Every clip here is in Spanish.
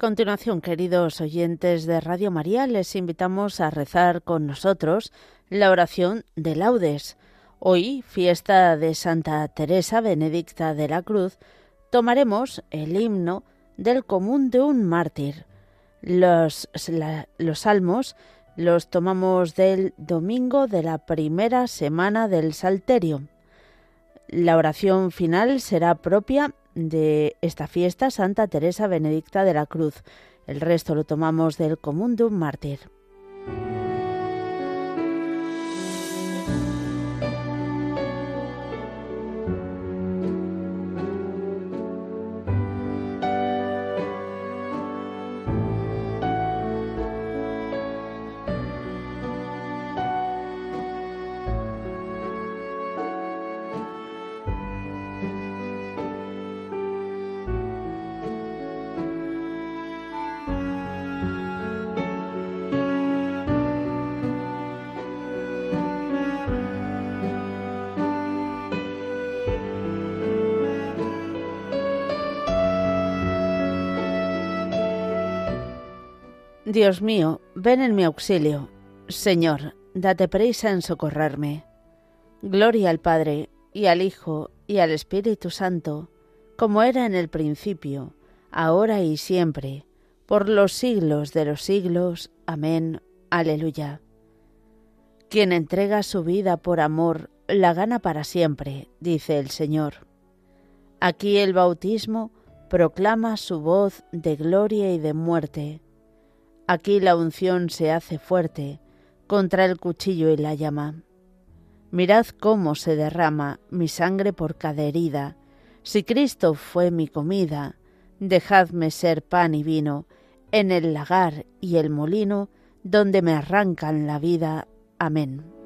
Continuación, queridos oyentes de Radio María, les invitamos a rezar con nosotros la oración de laudes. Hoy, fiesta de Santa Teresa Benedicta de la Cruz, tomaremos el himno del común de un mártir. Los, los salmos los tomamos del domingo de la primera semana del Salterio. La oración final será propia de esta fiesta Santa Teresa Benedicta de la Cruz. El resto lo tomamos del común de un mártir. Dios mío, ven en mi auxilio. Señor, date prisa en socorrerme. Gloria al Padre, y al Hijo, y al Espíritu Santo, como era en el principio, ahora y siempre, por los siglos de los siglos. Amén. Aleluya. Quien entrega su vida por amor, la gana para siempre, dice el Señor. Aquí el bautismo proclama su voz de gloria y de muerte Aquí la unción se hace fuerte contra el cuchillo y la llama. Mirad cómo se derrama mi sangre por cada herida. Si Cristo fue mi comida, dejadme ser pan y vino en el lagar y el molino donde me arrancan la vida. Amén.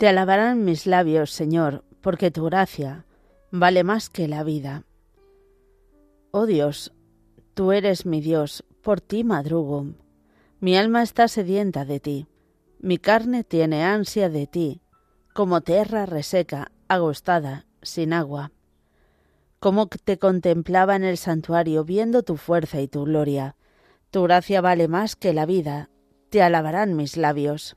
Te alabarán mis labios, Señor, porque tu gracia vale más que la vida. Oh Dios, tú eres mi Dios, por ti madrugo. Mi alma está sedienta de ti, mi carne tiene ansia de ti, como tierra reseca, agostada, sin agua. Como te contemplaba en el santuario, viendo tu fuerza y tu gloria. Tu gracia vale más que la vida, te alabarán mis labios.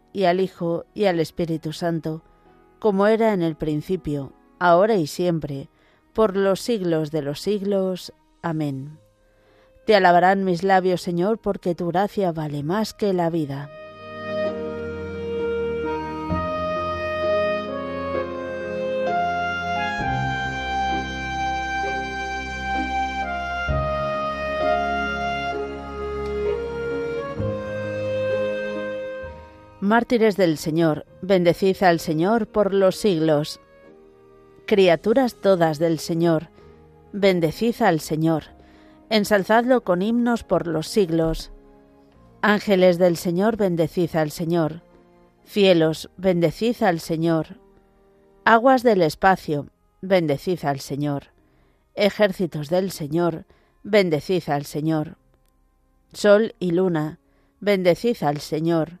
y al Hijo, y al Espíritu Santo, como era en el principio, ahora y siempre, por los siglos de los siglos. Amén. Te alabarán mis labios, Señor, porque tu gracia vale más que la vida. Mártires del Señor, bendecid al Señor por los siglos. Criaturas todas del Señor, bendecid al Señor, ensalzadlo con himnos por los siglos. Ángeles del Señor, bendecid al Señor. Cielos, bendecid al Señor. Aguas del espacio, bendecid al Señor. Ejércitos del Señor, bendecid al Señor. Sol y luna, bendecid al Señor.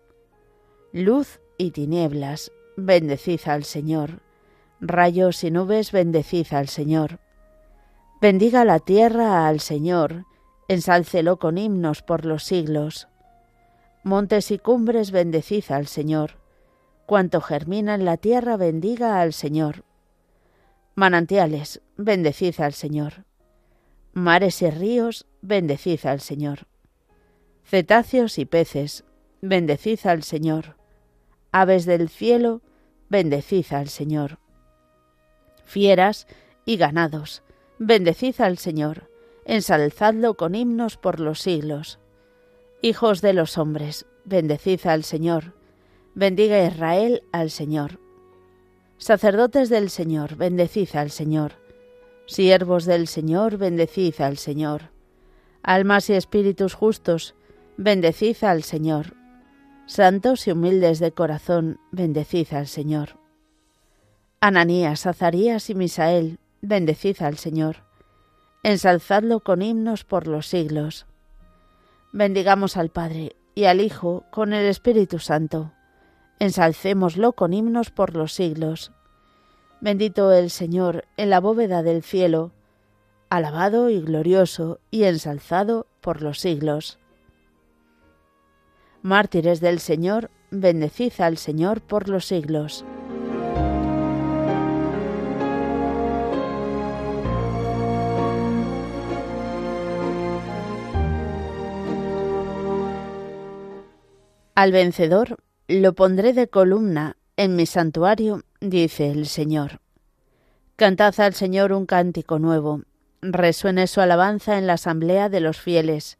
Luz y tinieblas, bendecid al Señor. Rayos y nubes, bendecid al Señor. Bendiga la tierra al Señor, ensálcelo con himnos por los siglos. Montes y cumbres, bendecid al Señor. Cuanto germina en la tierra, bendiga al Señor. Manantiales, bendecid al Señor. Mares y ríos, bendecid al Señor. Cetáceos y peces, bendecid al Señor aves del cielo, bendecid al Señor. Fieras y ganados, bendecid al Señor, ensalzadlo con himnos por los siglos. Hijos de los hombres, bendecid al Señor, bendiga Israel al Señor. Sacerdotes del Señor, bendecid al Señor. Siervos del Señor, bendecid al Señor. Almas y espíritus justos, bendecid al Señor. Santos y humildes de corazón, bendecid al Señor. Ananías, Azarías y Misael, bendecid al Señor. Ensalzadlo con himnos por los siglos. Bendigamos al Padre y al Hijo con el Espíritu Santo. Ensalcémoslo con himnos por los siglos. Bendito el Señor en la bóveda del cielo, alabado y glorioso y ensalzado por los siglos. Mártires del Señor, bendecid al Señor por los siglos. Al vencedor lo pondré de columna en mi santuario, dice el Señor. Cantad al Señor un cántico nuevo, resuene su alabanza en la asamblea de los fieles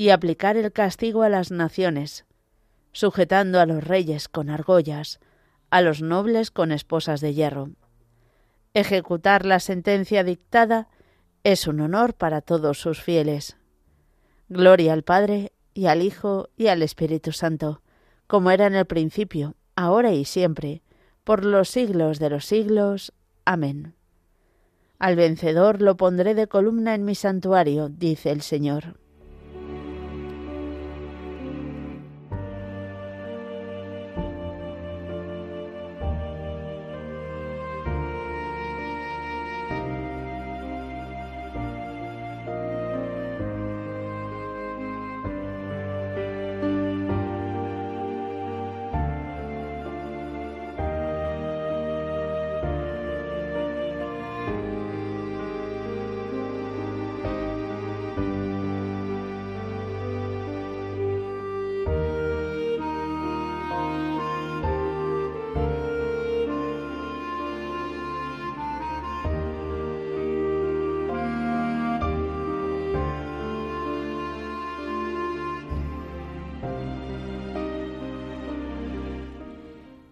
y aplicar el castigo a las naciones, sujetando a los reyes con argollas, a los nobles con esposas de hierro. Ejecutar la sentencia dictada es un honor para todos sus fieles. Gloria al Padre, y al Hijo, y al Espíritu Santo, como era en el principio, ahora y siempre, por los siglos de los siglos. Amén. Al vencedor lo pondré de columna en mi santuario, dice el Señor.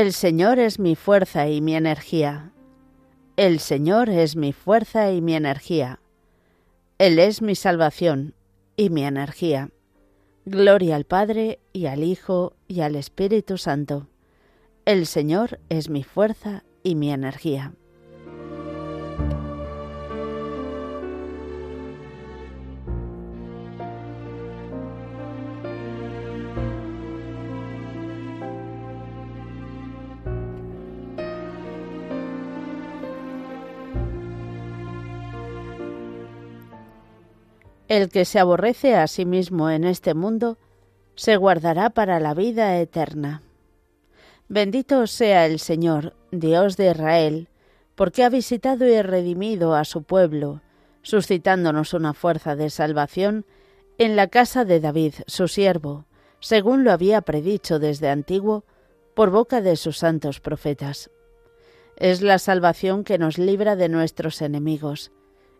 El Señor es mi fuerza y mi energía. El Señor es mi fuerza y mi energía. Él es mi salvación y mi energía. Gloria al Padre y al Hijo y al Espíritu Santo. El Señor es mi fuerza y mi energía. El que se aborrece a sí mismo en este mundo, se guardará para la vida eterna. Bendito sea el Señor, Dios de Israel, porque ha visitado y redimido a su pueblo, suscitándonos una fuerza de salvación en la casa de David, su siervo, según lo había predicho desde antiguo por boca de sus santos profetas. Es la salvación que nos libra de nuestros enemigos,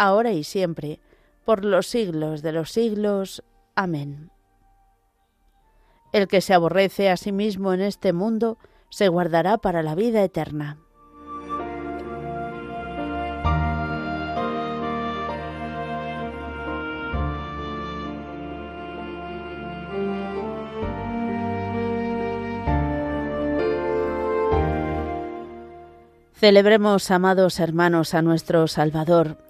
ahora y siempre, por los siglos de los siglos. Amén. El que se aborrece a sí mismo en este mundo, se guardará para la vida eterna. Celebremos, amados hermanos, a nuestro Salvador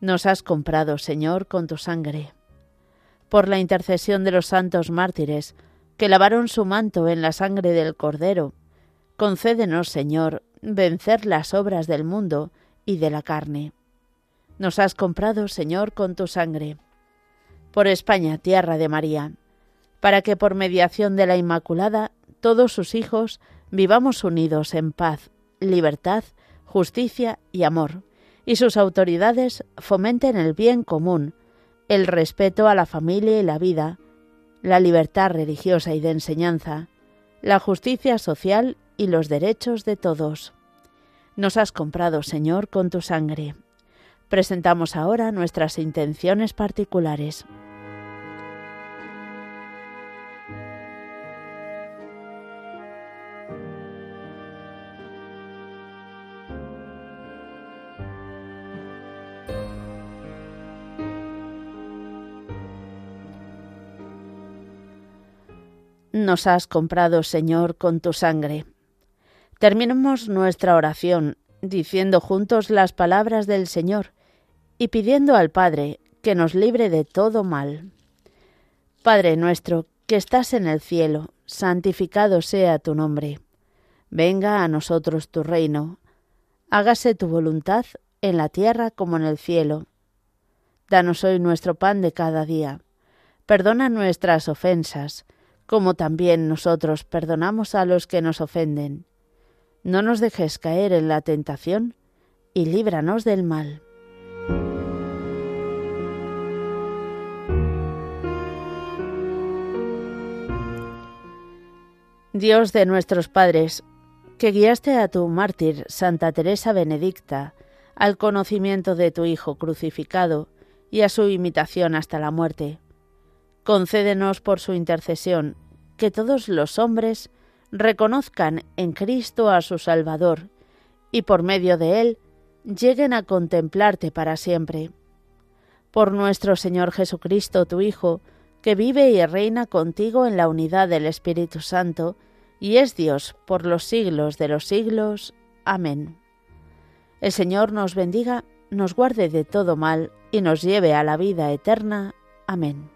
nos has comprado, Señor, con tu sangre. Por la intercesión de los santos mártires, que lavaron su manto en la sangre del Cordero, concédenos, Señor, vencer las obras del mundo y de la carne. Nos has comprado, Señor, con tu sangre. Por España, tierra de María, para que por mediación de la Inmaculada todos sus hijos vivamos unidos en paz, libertad, justicia y amor y sus autoridades fomenten el bien común, el respeto a la familia y la vida, la libertad religiosa y de enseñanza, la justicia social y los derechos de todos. Nos has comprado, Señor, con tu sangre. Presentamos ahora nuestras intenciones particulares. Nos has comprado, Señor, con tu sangre. Terminemos nuestra oración diciendo juntos las palabras del Señor y pidiendo al Padre que nos libre de todo mal. Padre nuestro, que estás en el cielo, santificado sea tu nombre. Venga a nosotros tu reino. Hágase tu voluntad en la tierra como en el cielo. Danos hoy nuestro pan de cada día. Perdona nuestras ofensas, como también nosotros perdonamos a los que nos ofenden. No nos dejes caer en la tentación, y líbranos del mal. Dios de nuestros padres, que guiaste a tu mártir, Santa Teresa Benedicta, al conocimiento de tu Hijo crucificado y a su imitación hasta la muerte, Concédenos por su intercesión que todos los hombres reconozcan en Cristo a su Salvador y por medio de él lleguen a contemplarte para siempre. Por nuestro Señor Jesucristo, tu Hijo, que vive y reina contigo en la unidad del Espíritu Santo, y es Dios por los siglos de los siglos. Amén. El Señor nos bendiga, nos guarde de todo mal y nos lleve a la vida eterna. Amén.